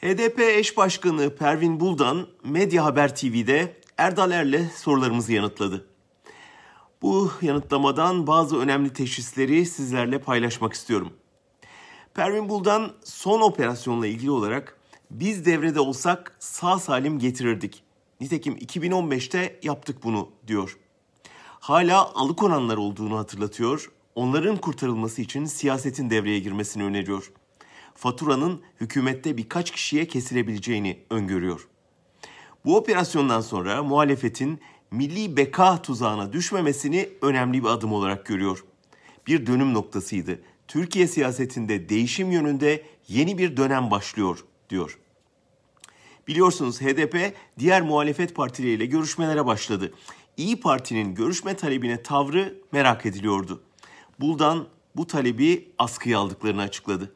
HDP eş başkanı Pervin Buldan Medya Haber TV'de Erdal Er'le sorularımızı yanıtladı. Bu yanıtlamadan bazı önemli teşhisleri sizlerle paylaşmak istiyorum. Pervin Buldan son operasyonla ilgili olarak biz devrede olsak sağ salim getirirdik. Nitekim 2015'te yaptık bunu diyor. Hala alıkonanlar olduğunu hatırlatıyor. Onların kurtarılması için siyasetin devreye girmesini öneriyor. Faturanın hükümette birkaç kişiye kesilebileceğini öngörüyor. Bu operasyondan sonra muhalefetin milli beka tuzağına düşmemesini önemli bir adım olarak görüyor. Bir dönüm noktasıydı. Türkiye siyasetinde değişim yönünde yeni bir dönem başlıyor diyor. Biliyorsunuz HDP diğer muhalefet partileriyle görüşmelere başladı. İyi Parti'nin görüşme talebine tavrı merak ediliyordu. Buldan bu talebi askıya aldıklarını açıkladı.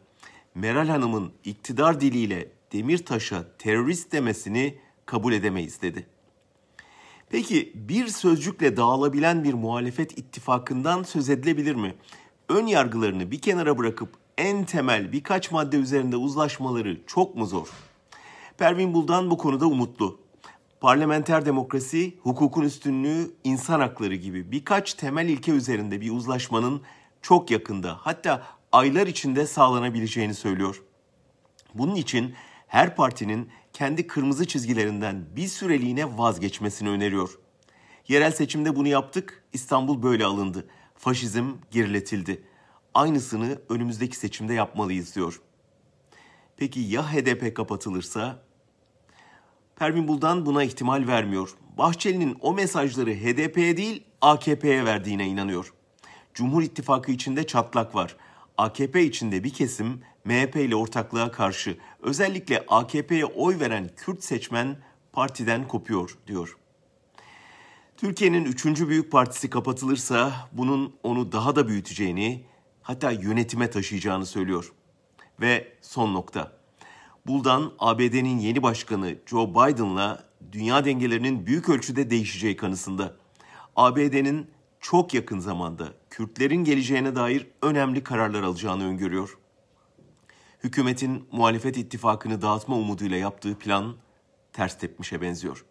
Meral Hanım'ın iktidar diliyle Demirtaş'a terörist demesini kabul edemeyiz dedi. Peki bir sözcükle dağılabilen bir muhalefet ittifakından söz edilebilir mi? Ön yargılarını bir kenara bırakıp en temel birkaç madde üzerinde uzlaşmaları çok mu zor? Pervin Buldan bu konuda umutlu. Parlamenter demokrasi, hukukun üstünlüğü, insan hakları gibi birkaç temel ilke üzerinde bir uzlaşmanın çok yakında hatta aylar içinde sağlanabileceğini söylüyor. Bunun için her partinin kendi kırmızı çizgilerinden bir süreliğine vazgeçmesini öneriyor. Yerel seçimde bunu yaptık, İstanbul böyle alındı. Faşizm geriletildi. Aynısını önümüzdeki seçimde yapmalıyız diyor. Peki ya HDP kapatılırsa? Pervin Buldan buna ihtimal vermiyor. Bahçeli'nin o mesajları HDP'ye değil AKP'ye verdiğine inanıyor. Cumhur İttifakı içinde çatlak var. AKP içinde bir kesim MHP ile ortaklığa karşı özellikle AKP'ye oy veren Kürt seçmen partiden kopuyor diyor. Türkiye'nin üçüncü büyük partisi kapatılırsa bunun onu daha da büyüteceğini hatta yönetime taşıyacağını söylüyor. Ve son nokta. Buldan ABD'nin yeni başkanı Joe Biden'la dünya dengelerinin büyük ölçüde değişeceği kanısında. ABD'nin çok yakın zamanda Kürtlerin geleceğine dair önemli kararlar alacağını öngörüyor. Hükümetin muhalefet ittifakını dağıtma umuduyla yaptığı plan ters tepmişe benziyor.